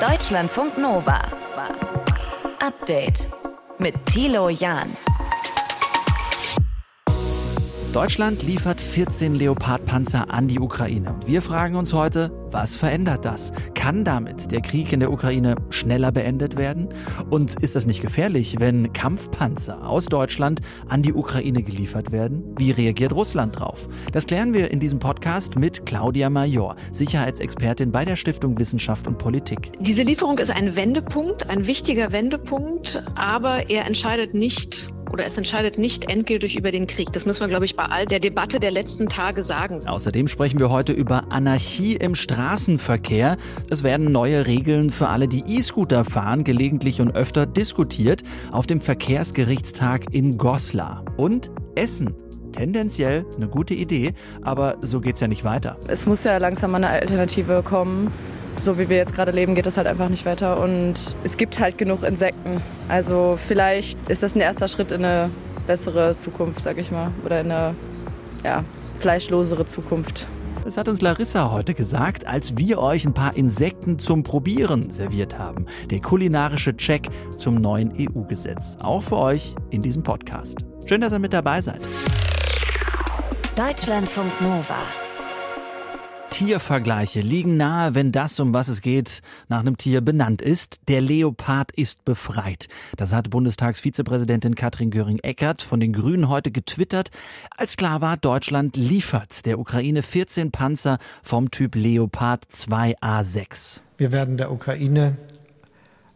Deutschlandfunk Nova. Update mit Thilo Jahn. Deutschland liefert 14 Leopard-Panzer an die Ukraine. Und wir fragen uns heute, was verändert das? Kann damit der Krieg in der Ukraine schneller beendet werden? Und ist das nicht gefährlich, wenn Kampfpanzer aus Deutschland an die Ukraine geliefert werden? Wie reagiert Russland drauf? Das klären wir in diesem Podcast mit Claudia Major, Sicherheitsexpertin bei der Stiftung Wissenschaft und Politik. Diese Lieferung ist ein Wendepunkt, ein wichtiger Wendepunkt, aber er entscheidet nicht oder es entscheidet nicht endgültig über den Krieg. Das müssen wir, glaube ich, bei all der Debatte der letzten Tage sagen. Außerdem sprechen wir heute über Anarchie im Straßenverkehr. Es werden neue Regeln für alle, die E-Scooter fahren, gelegentlich und öfter diskutiert auf dem Verkehrsgerichtstag in Goslar. Und Essen tendenziell eine gute Idee, aber so geht es ja nicht weiter. Es muss ja langsam mal eine Alternative kommen. So wie wir jetzt gerade leben, geht es halt einfach nicht weiter und es gibt halt genug Insekten. Also vielleicht ist das ein erster Schritt in eine bessere Zukunft, sag ich mal, oder in eine ja, fleischlosere Zukunft. Das hat uns Larissa heute gesagt, als wir euch ein paar Insekten zum Probieren serviert haben. Der kulinarische Check zum neuen EU-Gesetz. Auch für euch in diesem Podcast. Schön, dass ihr mit dabei seid. Deutschlandfunk Nova. Tiervergleiche liegen nahe, wenn das, um was es geht, nach einem Tier benannt ist. Der Leopard ist befreit. Das hat Bundestagsvizepräsidentin Katrin Göring-Eckardt von den Grünen heute getwittert, als klar war, Deutschland liefert der Ukraine 14 Panzer vom Typ Leopard 2A6. Wir werden der Ukraine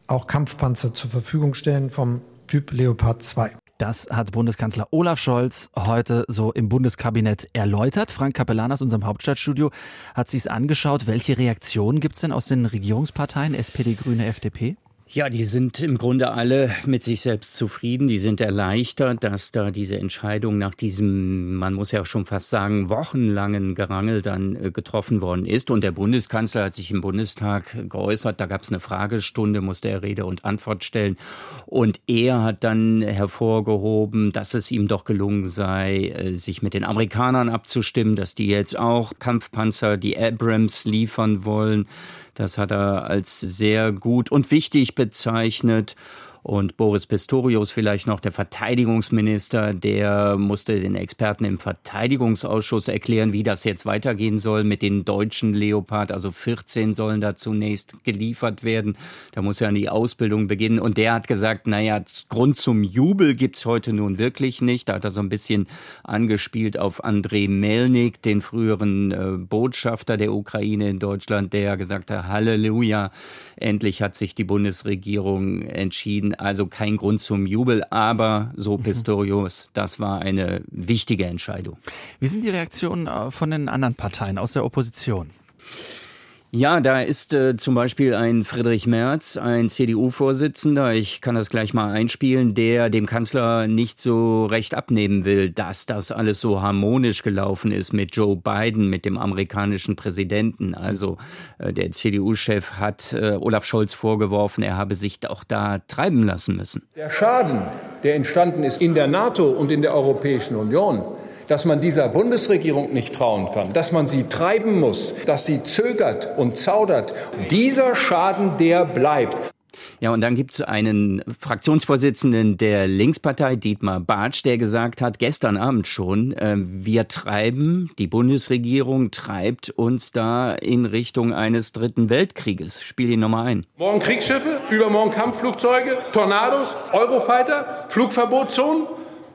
auch Kampfpanzer zur Verfügung stellen vom Typ Leopard 2. Das hat Bundeskanzler Olaf Scholz heute so im Bundeskabinett erläutert. Frank Capellan aus unserem Hauptstadtstudio hat sich es angeschaut. Welche Reaktionen gibt es denn aus den Regierungsparteien SPD, Grüne, FDP? Ja, die sind im Grunde alle mit sich selbst zufrieden. Die sind erleichtert, dass da diese Entscheidung nach diesem, man muss ja schon fast sagen, wochenlangen Gerangel dann äh, getroffen worden ist. Und der Bundeskanzler hat sich im Bundestag geäußert. Da gab es eine Fragestunde, musste er Rede und Antwort stellen. Und er hat dann hervorgehoben, dass es ihm doch gelungen sei, äh, sich mit den Amerikanern abzustimmen, dass die jetzt auch Kampfpanzer, die Abrams liefern wollen. Das hat er als sehr gut und wichtig bezeichnet. Und Boris Pistorius vielleicht noch, der Verteidigungsminister, der musste den Experten im Verteidigungsausschuss erklären, wie das jetzt weitergehen soll mit den deutschen Leopard. Also 14 sollen da zunächst geliefert werden. Da muss ja die Ausbildung beginnen. Und der hat gesagt, naja, Grund zum Jubel gibt's heute nun wirklich nicht. Da hat er so ein bisschen angespielt auf Andrei Melnik, den früheren äh, Botschafter der Ukraine in Deutschland, der gesagt hat, Halleluja, endlich hat sich die Bundesregierung entschieden, also kein Grund zum Jubel, aber so mhm. Pistorius, das war eine wichtige Entscheidung. Wie sind die Reaktionen äh, von den anderen Parteien aus der Opposition? Ja, da ist äh, zum Beispiel ein Friedrich Merz, ein CDU-Vorsitzender, ich kann das gleich mal einspielen, der dem Kanzler nicht so recht abnehmen will, dass das alles so harmonisch gelaufen ist mit Joe Biden, mit dem amerikanischen Präsidenten. Also äh, der CDU-Chef hat äh, Olaf Scholz vorgeworfen, er habe sich doch da treiben lassen müssen. Der Schaden, der entstanden ist in der NATO und in der Europäischen Union, dass man dieser Bundesregierung nicht trauen kann, dass man sie treiben muss, dass sie zögert und zaudert. Dieser Schaden, der bleibt. Ja, und dann gibt es einen Fraktionsvorsitzenden der Linkspartei, Dietmar Bartsch, der gesagt hat, gestern Abend schon, äh, wir treiben, die Bundesregierung treibt uns da in Richtung eines dritten Weltkrieges. Spiel ihn nochmal ein. Morgen Kriegsschiffe, übermorgen Kampfflugzeuge, Tornados, Eurofighter, Flugverbotszonen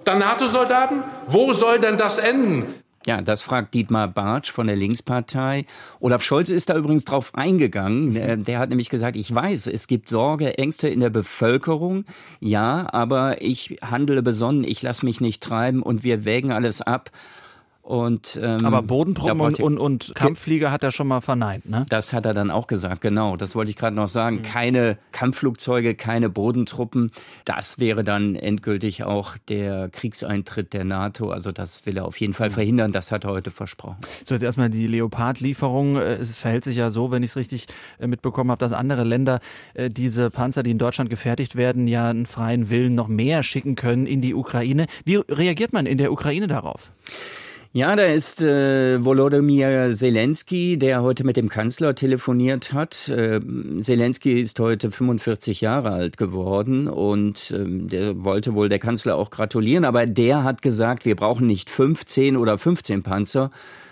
dann NATO-Soldaten? Wo soll denn das enden? Ja, das fragt Dietmar Bartsch von der Linkspartei. Olaf Scholz ist da übrigens drauf eingegangen. Der, der, hat nämlich gesagt, ich weiß, es gibt Sorge, Ängste in der Bevölkerung. Ja, aber ich handle besonnen, ich lasse mich nicht treiben und wir wägen alles ab. Und, ähm, Aber Bodentruppen und, und, und, Kampfflieger hat er schon mal verneint, ne? Das hat er dann auch gesagt, genau. Das wollte ich gerade noch sagen. Mhm. Keine Kampfflugzeuge, keine Bodentruppen. Das wäre dann endgültig auch der Kriegseintritt der NATO. Also das will er auf jeden Fall mhm. verhindern. Das hat er heute versprochen. So, jetzt erstmal die Leopard-Lieferung. Äh, es verhält sich ja so, wenn ich es richtig äh, mitbekommen habe, dass andere Länder äh, diese Panzer, die in Deutschland gefertigt werden, ja einen freien Willen noch mehr schicken können in die Ukraine. Wie reagiert man in der Ukraine darauf? Ja, da ist äh, Volodymyr Zelensky, der heute mit dem Kanzler telefoniert hat. Äh, Zelensky ist heute 45 Jahre alt geworden und äh, der wollte wohl der Kanzler auch gratulieren, aber der hat gesagt, wir brauchen nicht 15 oder 15 Panzer,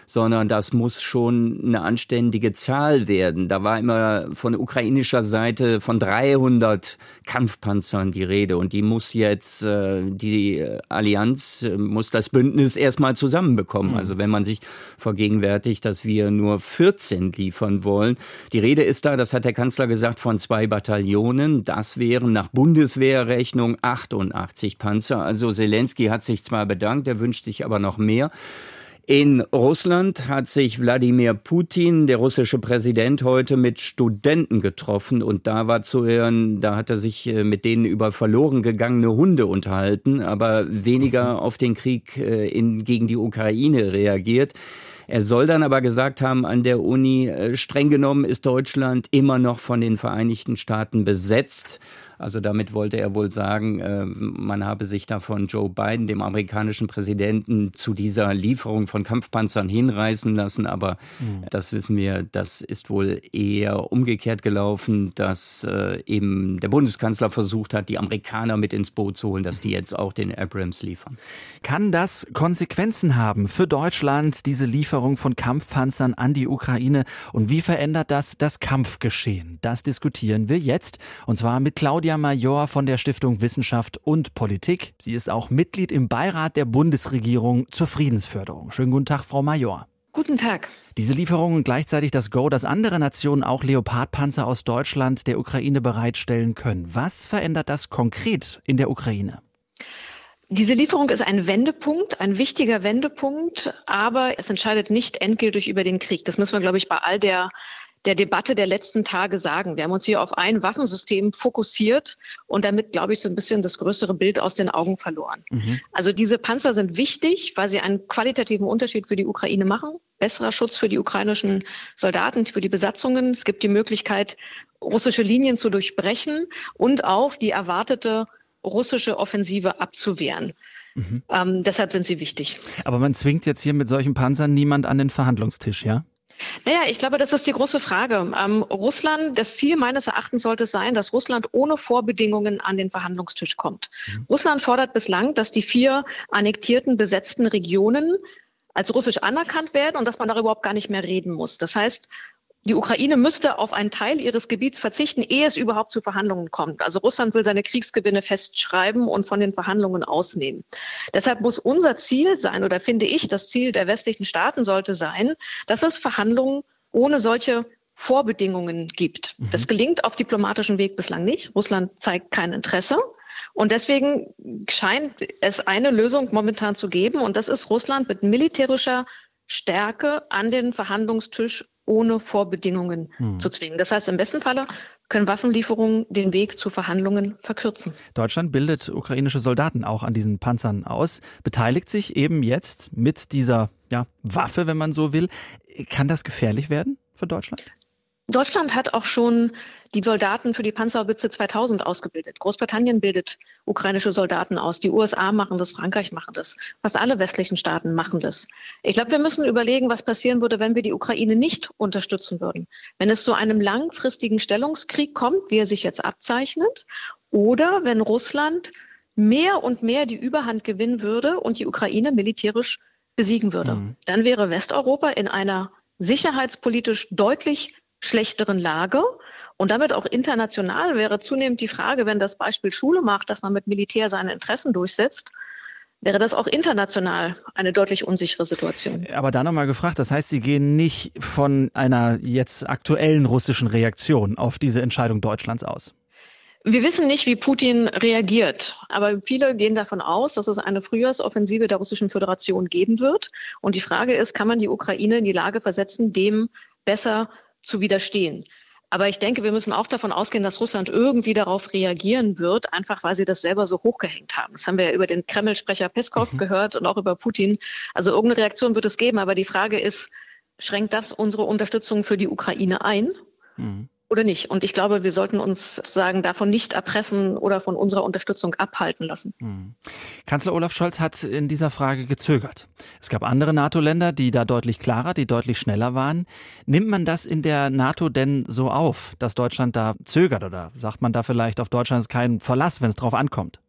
sondern das muss schon eine anständige Zahl werden. Da war immer von ukrainischer Seite von 300 Kampfpanzern die Rede und die muss jetzt äh, die Allianz äh, muss das Bündnis erstmal zusammenbekommen. Mhm. Also wenn man sich vergegenwärtigt, dass wir nur 14 liefern wollen. Die Rede ist da, das hat der Kanzler gesagt, von zwei Bataillonen. Das wären nach Bundeswehrrechnung 88 Panzer. Also Zelensky hat sich zwar bedankt, er wünscht sich aber noch mehr. In Russland hat sich Wladimir Putin, der russische Präsident, heute mit Studenten getroffen und da war zu hören, da hat er sich äh, mit denen über verloren gegangene Hunde unterhalten, aber weniger auf den Krieg äh, in, gegen die Ukraine reagiert. Er soll dann aber gesagt haben an der Uni, äh, streng genommen ist Deutschland immer noch von den Vereinigten Staaten besetzt. Also damit wollte er wohl sagen, äh, man habe sich da von Joe Biden, dem amerikanischen Präsidenten, zu dieser Lieferung von Kampfpanzern hinreißen lassen. Aber mhm. das wissen wir, das ist wohl eher umgekehrt gelaufen, dass äh, eben der Bundeskanzler versucht hat, die Amerikaner mit ins Boot zu holen, dass die jetzt auch den Abrams liefern. Kann das Konsequenzen haben für Deutschland, diese Lieferung von Kampfpanzern an die Ukraine? Und wie verändert das das Kampfgeschehen? Das diskutieren wir jetzt. Und zwar mit Claudia Claudia Major von der Stiftung Wissenschaft und Politik. Sie ist auch Mitglied im Beirat der Bundesregierung zur Friedensförderung. Schönen guten Tag, Frau Major. Guten Tag. Diese Lieferungen gleichzeitig das Go, dass andere Nationen auch Leopardpanzer aus Deutschland der Ukraine bereitstellen können. Was verändert das konkret in der Ukraine? Diese Lieferung ist ein Wendepunkt, ein wichtiger Wendepunkt, aber es entscheidet nicht endgültig über den Krieg. Das müssen wir, glaube ich, bei all der der Debatte der letzten Tage sagen. Wir haben uns hier auf ein Waffensystem fokussiert und damit, glaube ich, so ein bisschen das größere Bild aus den Augen verloren. Mhm. Also diese Panzer sind wichtig, weil sie einen qualitativen Unterschied für die Ukraine machen. Besserer Schutz für die ukrainischen Soldaten, für die Besatzungen. Es gibt die Möglichkeit, russische Linien zu durchbrechen und auch die erwartete russische Offensive abzuwehren. Mhm. Ähm, deshalb sind sie wichtig. Aber man zwingt jetzt hier mit solchen Panzern niemand an den Verhandlungstisch, ja? Naja, ich glaube, das ist die große Frage. Ähm, Russland, das Ziel meines Erachtens sollte sein, dass Russland ohne Vorbedingungen an den Verhandlungstisch kommt. Mhm. Russland fordert bislang, dass die vier annektierten, besetzten Regionen als russisch anerkannt werden und dass man darüber überhaupt gar nicht mehr reden muss. Das heißt, die Ukraine müsste auf einen Teil ihres Gebiets verzichten, ehe es überhaupt zu Verhandlungen kommt. Also Russland will seine Kriegsgewinne festschreiben und von den Verhandlungen ausnehmen. Deshalb muss unser Ziel sein, oder finde ich, das Ziel der westlichen Staaten sollte sein, dass es Verhandlungen ohne solche Vorbedingungen gibt. Mhm. Das gelingt auf diplomatischem Weg bislang nicht. Russland zeigt kein Interesse. Und deswegen scheint es eine Lösung momentan zu geben. Und das ist Russland mit militärischer Stärke an den Verhandlungstisch ohne Vorbedingungen hm. zu zwingen. Das heißt, im besten Falle können Waffenlieferungen den Weg zu Verhandlungen verkürzen. Deutschland bildet ukrainische Soldaten auch an diesen Panzern aus, beteiligt sich eben jetzt mit dieser ja, Waffe, wenn man so will. Kann das gefährlich werden für Deutschland? Deutschland hat auch schon die Soldaten für die Panzerhaubitze 2000 ausgebildet. Großbritannien bildet ukrainische Soldaten aus. Die USA machen das, Frankreich machen das. Fast alle westlichen Staaten machen das. Ich glaube, wir müssen überlegen, was passieren würde, wenn wir die Ukraine nicht unterstützen würden. Wenn es zu einem langfristigen Stellungskrieg kommt, wie er sich jetzt abzeichnet, oder wenn Russland mehr und mehr die Überhand gewinnen würde und die Ukraine militärisch besiegen würde. Mhm. Dann wäre Westeuropa in einer sicherheitspolitisch deutlich schlechteren Lage. Und damit auch international wäre zunehmend die Frage, wenn das Beispiel Schule macht, dass man mit Militär seine Interessen durchsetzt, wäre das auch international eine deutlich unsichere Situation. Aber da nochmal gefragt, das heißt, Sie gehen nicht von einer jetzt aktuellen russischen Reaktion auf diese Entscheidung Deutschlands aus? Wir wissen nicht, wie Putin reagiert, aber viele gehen davon aus, dass es eine Frühjahrsoffensive der Russischen Föderation geben wird. Und die Frage ist, kann man die Ukraine in die Lage versetzen, dem besser zu widerstehen. Aber ich denke, wir müssen auch davon ausgehen, dass Russland irgendwie darauf reagieren wird, einfach weil sie das selber so hochgehängt haben. Das haben wir ja über den Kreml-Sprecher Peskov mhm. gehört und auch über Putin. Also irgendeine Reaktion wird es geben. Aber die Frage ist, schränkt das unsere Unterstützung für die Ukraine ein? Mhm. Oder nicht. Und ich glaube, wir sollten uns sozusagen davon nicht erpressen oder von unserer Unterstützung abhalten lassen. Mhm. Kanzler Olaf Scholz hat in dieser Frage gezögert. Es gab andere NATO-Länder, die da deutlich klarer, die deutlich schneller waren. Nimmt man das in der NATO denn so auf, dass Deutschland da zögert oder sagt man da vielleicht auf Deutschland ist kein Verlass, wenn es drauf ankommt?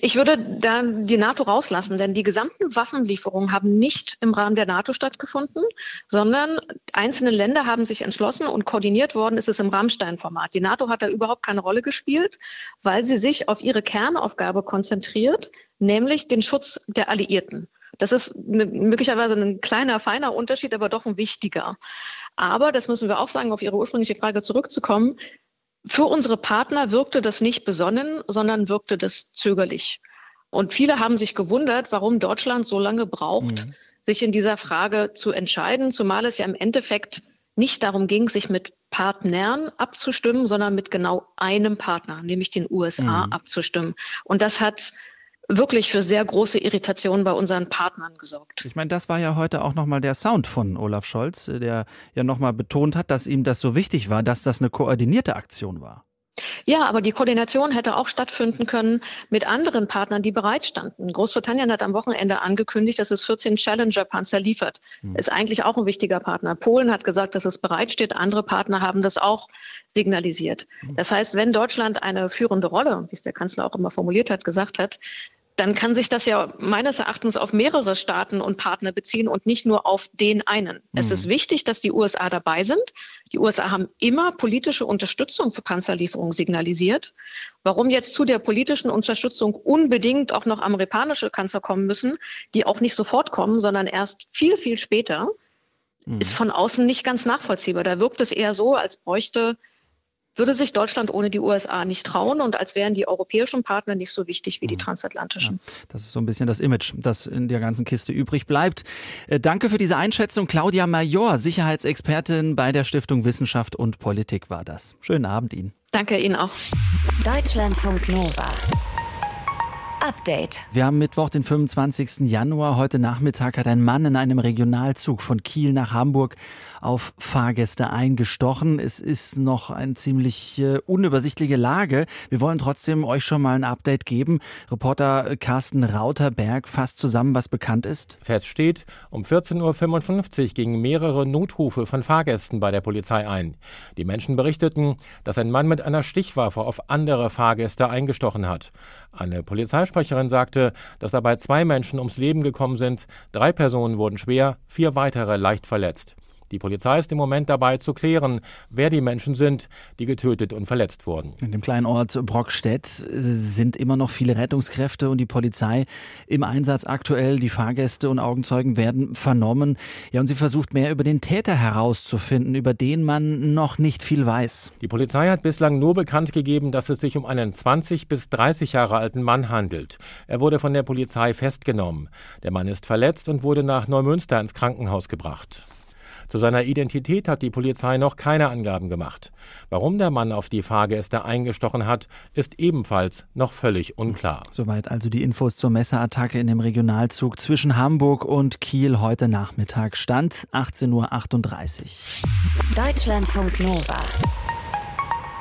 Ich würde da die NATO rauslassen, denn die gesamten Waffenlieferungen haben nicht im Rahmen der NATO stattgefunden, sondern einzelne Länder haben sich entschlossen und koordiniert worden ist es im Rammstein-Format. Die NATO hat da überhaupt keine Rolle gespielt, weil sie sich auf ihre Kernaufgabe konzentriert, nämlich den Schutz der Alliierten. Das ist eine, möglicherweise ein kleiner, feiner Unterschied, aber doch ein wichtiger. Aber, das müssen wir auch sagen, auf Ihre ursprüngliche Frage zurückzukommen, für unsere Partner wirkte das nicht besonnen, sondern wirkte das zögerlich. Und viele haben sich gewundert, warum Deutschland so lange braucht, mhm. sich in dieser Frage zu entscheiden, zumal es ja im Endeffekt nicht darum ging, sich mit Partnern abzustimmen, sondern mit genau einem Partner, nämlich den USA, mhm. abzustimmen. Und das hat wirklich für sehr große Irritationen bei unseren Partnern gesorgt. Ich meine, das war ja heute auch nochmal der Sound von Olaf Scholz, der ja nochmal betont hat, dass ihm das so wichtig war, dass das eine koordinierte Aktion war. Ja, aber die Koordination hätte auch stattfinden können mit anderen Partnern, die bereitstanden. Großbritannien hat am Wochenende angekündigt, dass es 14 Challenger-Panzer liefert. Hm. Ist eigentlich auch ein wichtiger Partner. Polen hat gesagt, dass es bereitsteht. Andere Partner haben das auch signalisiert. Hm. Das heißt, wenn Deutschland eine führende Rolle, wie es der Kanzler auch immer formuliert hat, gesagt hat, dann kann sich das ja meines Erachtens auf mehrere Staaten und Partner beziehen und nicht nur auf den einen. Mhm. Es ist wichtig, dass die USA dabei sind. Die USA haben immer politische Unterstützung für Panzerlieferungen signalisiert. Warum jetzt zu der politischen Unterstützung unbedingt auch noch amerikanische Panzer kommen müssen, die auch nicht sofort kommen, sondern erst viel, viel später, mhm. ist von außen nicht ganz nachvollziehbar. Da wirkt es eher so, als bräuchte würde sich Deutschland ohne die USA nicht trauen und als wären die europäischen Partner nicht so wichtig wie die mhm. transatlantischen. Ja, das ist so ein bisschen das Image, das in der ganzen Kiste übrig bleibt. Äh, danke für diese Einschätzung. Claudia Major, Sicherheitsexpertin bei der Stiftung Wissenschaft und Politik war das. Schönen Abend Ihnen. Danke Ihnen auch. Deutschlandfunk Nova. Update. Wir haben Mittwoch, den 25. Januar. Heute Nachmittag hat ein Mann in einem Regionalzug von Kiel nach Hamburg auf Fahrgäste eingestochen. Es ist noch eine ziemlich äh, unübersichtliche Lage. Wir wollen trotzdem euch schon mal ein Update geben. Reporter Carsten Rauterberg fasst zusammen, was bekannt ist. Fest steht, um 14.55 Uhr gingen mehrere Notrufe von Fahrgästen bei der Polizei ein. Die Menschen berichteten, dass ein Mann mit einer Stichwaffe auf andere Fahrgäste eingestochen hat. Eine Polizeisprecherin sagte, dass dabei zwei Menschen ums Leben gekommen sind, drei Personen wurden schwer, vier weitere leicht verletzt. Die Polizei ist im Moment dabei zu klären, wer die Menschen sind, die getötet und verletzt wurden. In dem kleinen Ort Brockstedt sind immer noch viele Rettungskräfte und die Polizei im Einsatz aktuell. Die Fahrgäste und Augenzeugen werden vernommen. Ja, und sie versucht mehr über den Täter herauszufinden, über den man noch nicht viel weiß. Die Polizei hat bislang nur bekannt gegeben, dass es sich um einen 20 bis 30 Jahre alten Mann handelt. Er wurde von der Polizei festgenommen. Der Mann ist verletzt und wurde nach Neumünster ins Krankenhaus gebracht. Zu seiner Identität hat die Polizei noch keine Angaben gemacht. Warum der Mann auf die Fahrgäste eingestochen hat, ist ebenfalls noch völlig unklar. Soweit also die Infos zur Messerattacke in dem Regionalzug zwischen Hamburg und Kiel heute Nachmittag. Stand 18.38 Uhr. Deutschlandfunk Nova.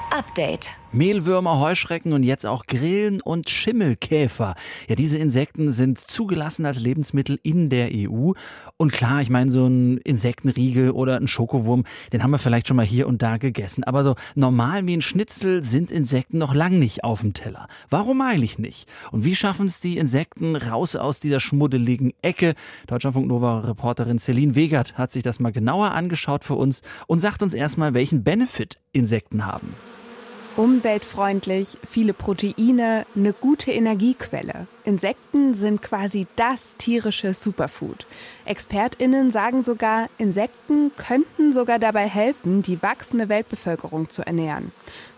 Update. Mehlwürmer, Heuschrecken und jetzt auch Grillen und Schimmelkäfer. Ja, diese Insekten sind zugelassen als Lebensmittel in der EU. Und klar, ich meine, so ein Insektenriegel oder ein Schokowurm, den haben wir vielleicht schon mal hier und da gegessen. Aber so normal wie ein Schnitzel sind Insekten noch lang nicht auf dem Teller. Warum eigentlich nicht? Und wie schaffen es die Insekten raus aus dieser schmuddeligen Ecke? Deutschlandfunk Nova Reporterin Celine Wegert hat sich das mal genauer angeschaut für uns und sagt uns erstmal, welchen Benefit Insekten haben. Umweltfreundlich, viele Proteine, eine gute Energiequelle. Insekten sind quasi das tierische Superfood. Expertinnen sagen sogar, Insekten könnten sogar dabei helfen, die wachsende Weltbevölkerung zu ernähren.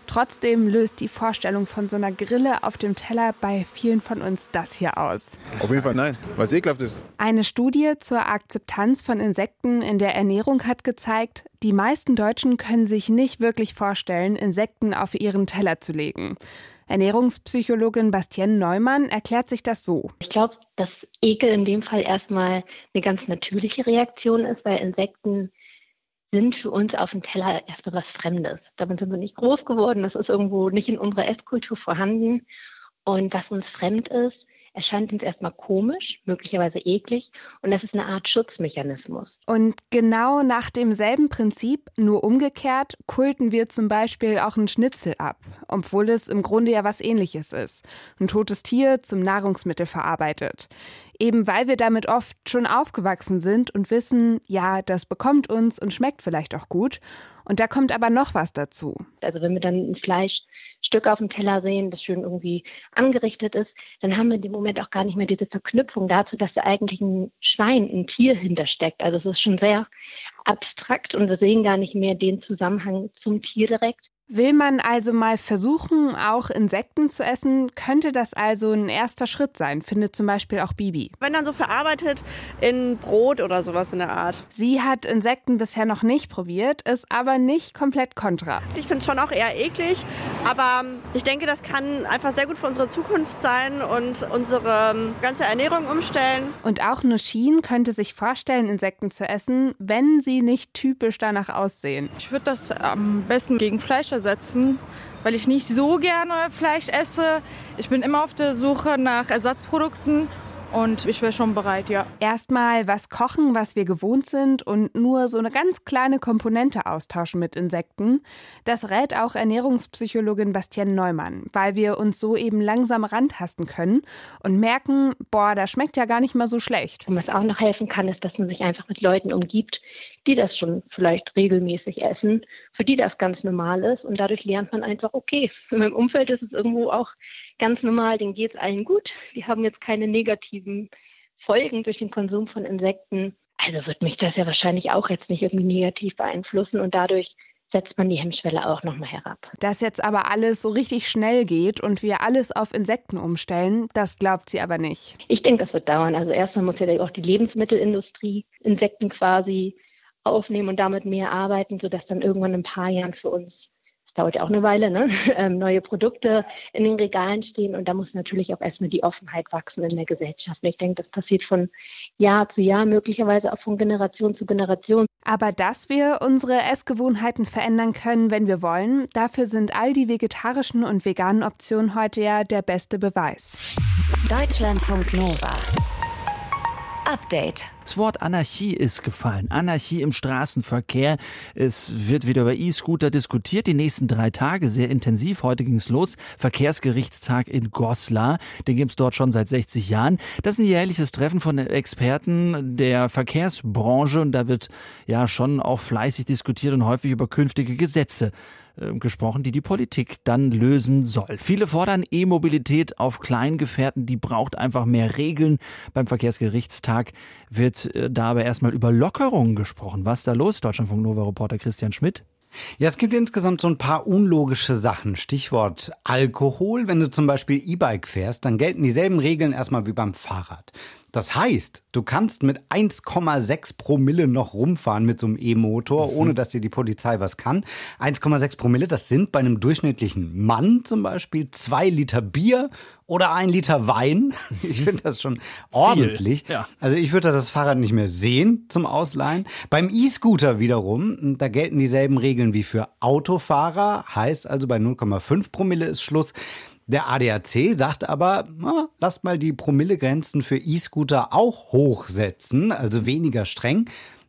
Trotzdem löst die Vorstellung von so einer Grille auf dem Teller bei vielen von uns das hier aus. Auf jeden Fall nein, weil es ekelhaft ist. Eine Studie zur Akzeptanz von Insekten in der Ernährung hat gezeigt, die meisten Deutschen können sich nicht wirklich vorstellen, Insekten auf ihren Teller zu legen. Ernährungspsychologin Bastienne Neumann erklärt sich das so. Ich glaube, dass Ekel in dem Fall erstmal eine ganz natürliche Reaktion ist, weil Insekten sind für uns auf dem Teller erstmal was Fremdes. Damit sind wir nicht groß geworden. Das ist irgendwo nicht in unserer Esskultur vorhanden. Und was uns fremd ist, erscheint uns erstmal komisch, möglicherweise eklig und das ist eine Art Schutzmechanismus. Und genau nach demselben Prinzip, nur umgekehrt, kulten wir zum Beispiel auch einen Schnitzel ab, obwohl es im Grunde ja was ähnliches ist. Ein totes Tier zum Nahrungsmittel verarbeitet. Eben weil wir damit oft schon aufgewachsen sind und wissen, ja, das bekommt uns und schmeckt vielleicht auch gut. Und da kommt aber noch was dazu. Also wenn wir dann ein Fleischstück auf dem Teller sehen, das schön irgendwie angerichtet ist, dann haben wir in dem Moment auch gar nicht mehr diese Verknüpfung dazu, dass da eigentlich ein Schwein, ein Tier hintersteckt. Also es ist schon sehr abstrakt und wir sehen gar nicht mehr den Zusammenhang zum Tier direkt. Will man also mal versuchen, auch Insekten zu essen, könnte das also ein erster Schritt sein, findet zum Beispiel auch Bibi. Wenn dann so verarbeitet in Brot oder sowas in der Art. Sie hat Insekten bisher noch nicht probiert, ist aber nicht komplett kontra. Ich finde es schon auch eher eklig, aber ich denke, das kann einfach sehr gut für unsere Zukunft sein und unsere ganze Ernährung umstellen. Und auch Nushin könnte sich vorstellen, Insekten zu essen, wenn sie nicht typisch danach aussehen. Ich würde das am besten gegen Fleisch ersetzen, weil ich nicht so gerne Fleisch esse. Ich bin immer auf der Suche nach Ersatzprodukten und ich wäre schon bereit, ja. Erstmal was kochen, was wir gewohnt sind und nur so eine ganz kleine Komponente austauschen mit Insekten. Das rät auch Ernährungspsychologin Bastian Neumann, weil wir uns so eben langsam rantasten können und merken, boah, das schmeckt ja gar nicht mal so schlecht. Und was auch noch helfen kann, ist, dass man sich einfach mit Leuten umgibt, die das schon vielleicht regelmäßig essen, für die das ganz normal ist. Und dadurch lernt man einfach, okay, in meinem Umfeld ist es irgendwo auch ganz normal, denen geht es allen gut. Die haben jetzt keine negativen Folgen durch den Konsum von Insekten. Also wird mich das ja wahrscheinlich auch jetzt nicht irgendwie negativ beeinflussen und dadurch setzt man die Hemmschwelle auch nochmal herab. Dass jetzt aber alles so richtig schnell geht und wir alles auf Insekten umstellen, das glaubt sie aber nicht. Ich denke, das wird dauern. Also erstmal muss ja auch die Lebensmittelindustrie Insekten quasi aufnehmen und damit mehr arbeiten, sodass dann irgendwann in ein paar Jahren für uns es dauert ja auch eine Weile, ne? ähm, neue Produkte in den Regalen stehen. Und da muss natürlich auch erstmal die Offenheit wachsen in der Gesellschaft. Und ich denke, das passiert von Jahr zu Jahr, möglicherweise auch von Generation zu Generation. Aber dass wir unsere Essgewohnheiten verändern können, wenn wir wollen, dafür sind all die vegetarischen und veganen Optionen heute ja der beste Beweis. Deutschlandfunk Nova. Update. Das Wort Anarchie ist gefallen. Anarchie im Straßenverkehr. Es wird wieder über E-Scooter diskutiert. Die nächsten drei Tage sehr intensiv. Heute ging es los. Verkehrsgerichtstag in Goslar. Den gibt es dort schon seit 60 Jahren. Das ist ein jährliches Treffen von Experten der Verkehrsbranche. Und da wird ja schon auch fleißig diskutiert und häufig über künftige Gesetze äh, gesprochen, die die Politik dann lösen soll. Viele fordern E-Mobilität auf Kleingefährten, die braucht einfach mehr Regeln. Beim Verkehrsgerichtstag wird äh, da aber erstmal über Lockerungen gesprochen. Was ist da los? Deutschlandfunk Nova Reporter Christian Schmidt. Ja, es gibt insgesamt so ein paar unlogische Sachen. Stichwort Alkohol. Wenn du zum Beispiel E-Bike fährst, dann gelten dieselben Regeln erstmal wie beim Fahrrad. Das heißt, du kannst mit 1,6 Promille noch rumfahren mit so einem E-Motor, mhm. ohne dass dir die Polizei was kann. 1,6 Promille, das sind bei einem durchschnittlichen Mann zum Beispiel zwei Liter Bier oder ein Liter Wein. Ich finde das schon ordentlich. Ja. Also ich würde das Fahrrad nicht mehr sehen zum Ausleihen. Beim E-Scooter wiederum, da gelten dieselben Regeln wie für Autofahrer. Heißt also bei 0,5 Promille ist Schluss. Der ADAC sagt aber, na, lasst mal die Promillegrenzen für E-Scooter auch hochsetzen, also weniger streng.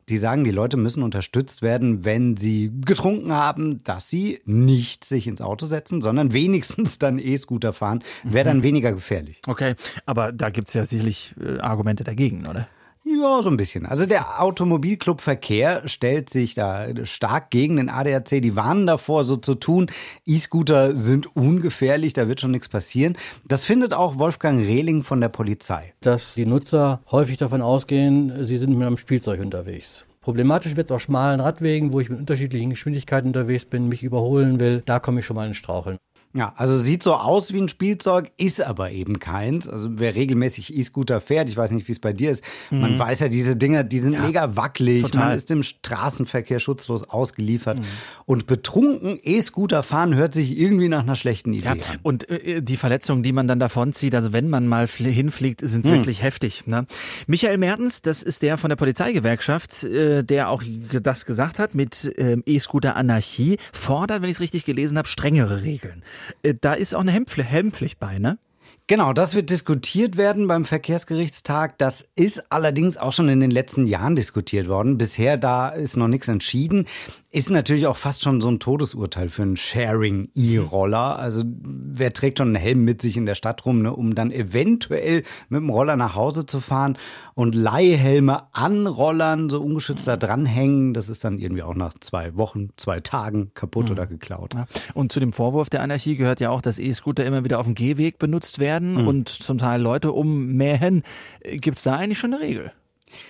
Die sagen, die Leute müssen unterstützt werden, wenn sie getrunken haben, dass sie nicht sich ins Auto setzen, sondern wenigstens dann E-Scooter fahren. Wäre dann mhm. weniger gefährlich. Okay, aber da gibt es ja sicherlich äh, Argumente dagegen, oder? Ja, so ein bisschen. Also der Automobilclub Verkehr stellt sich da stark gegen den ADAC. Die warnen davor, so zu tun. E-Scooter sind ungefährlich, da wird schon nichts passieren. Das findet auch Wolfgang Rehling von der Polizei. Dass die Nutzer häufig davon ausgehen, sie sind mit einem Spielzeug unterwegs. Problematisch wird es auf schmalen Radwegen, wo ich mit unterschiedlichen Geschwindigkeiten unterwegs bin, mich überholen will. Da komme ich schon mal in Straucheln. Ja, also sieht so aus wie ein Spielzeug, ist aber eben keins. Also wer regelmäßig E-Scooter fährt, ich weiß nicht, wie es bei dir ist, mhm. man weiß ja, diese Dinger, die sind ja, mega wackelig, total. man ist im Straßenverkehr schutzlos ausgeliefert. Mhm. Und betrunken E-Scooter fahren hört sich irgendwie nach einer schlechten Idee ja, an. Und äh, die Verletzungen, die man dann davonzieht, also wenn man mal hinfliegt, sind mhm. wirklich heftig. Ne? Michael Mertens, das ist der von der Polizeigewerkschaft, äh, der auch das gesagt hat mit äh, E-Scooter-Anarchie, fordert, wenn ich es richtig gelesen habe, strengere Regeln. Äh, da ist auch eine Helmpflicht bei, ne? Genau, das wird diskutiert werden beim Verkehrsgerichtstag. Das ist allerdings auch schon in den letzten Jahren diskutiert worden. Bisher da ist noch nichts entschieden. Ist natürlich auch fast schon so ein Todesurteil für einen Sharing-E-Roller. Also wer trägt schon einen Helm mit sich in der Stadt rum, ne, um dann eventuell mit dem Roller nach Hause zu fahren und Leihhelme an Rollern so ungeschützt da dranhängen. Das ist dann irgendwie auch nach zwei Wochen, zwei Tagen kaputt mhm. oder geklaut. Ja. Und zu dem Vorwurf der Anarchie gehört ja auch, dass E-Scooter immer wieder auf dem Gehweg benutzt werden mhm. und zum Teil Leute ummähen. Gibt es da eigentlich schon eine Regel?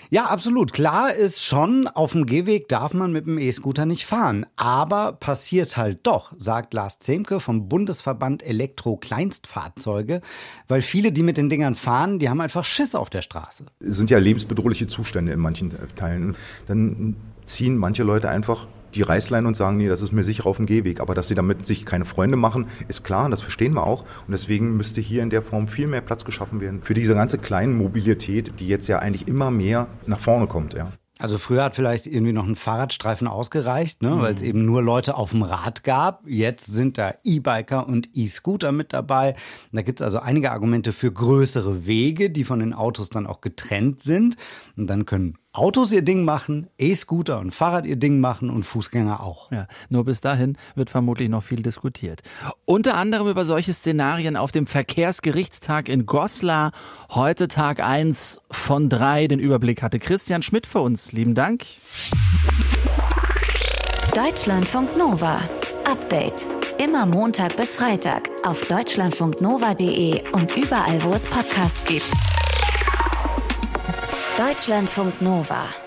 Ja, absolut. Klar ist schon, auf dem Gehweg darf man mit dem E-Scooter nicht fahren. Aber passiert halt doch, sagt Lars Zemke vom Bundesverband Elektro-Kleinstfahrzeuge, weil viele, die mit den Dingern fahren, die haben einfach Schiss auf der Straße. Es sind ja lebensbedrohliche Zustände in manchen Teilen. Dann ziehen manche Leute einfach die Reißleine und sagen, nee, das ist mir sicher auf dem Gehweg. Aber dass sie damit sich keine Freunde machen, ist klar, das verstehen wir auch. Und deswegen müsste hier in der Form viel mehr Platz geschaffen werden für diese ganze kleine Mobilität, die jetzt ja eigentlich immer mehr nach vorne kommt. Ja. Also früher hat vielleicht irgendwie noch ein Fahrradstreifen ausgereicht, ne, mhm. weil es eben nur Leute auf dem Rad gab. Jetzt sind da E-Biker und E-Scooter mit dabei. Da gibt es also einige Argumente für größere Wege, die von den Autos dann auch getrennt sind. Und dann können Autos ihr Ding machen, E-Scooter und Fahrrad ihr Ding machen und Fußgänger auch. Ja, nur bis dahin wird vermutlich noch viel diskutiert. Unter anderem über solche Szenarien auf dem Verkehrsgerichtstag in Goslar. Heute Tag 1 von 3. Den Überblick hatte Christian Schmidt für uns. Lieben Dank. Deutschlandfunk Nova. Update. Immer Montag bis Freitag auf deutschlandfunknova.de und überall, wo es Podcasts gibt. Deutschlandfunk Nova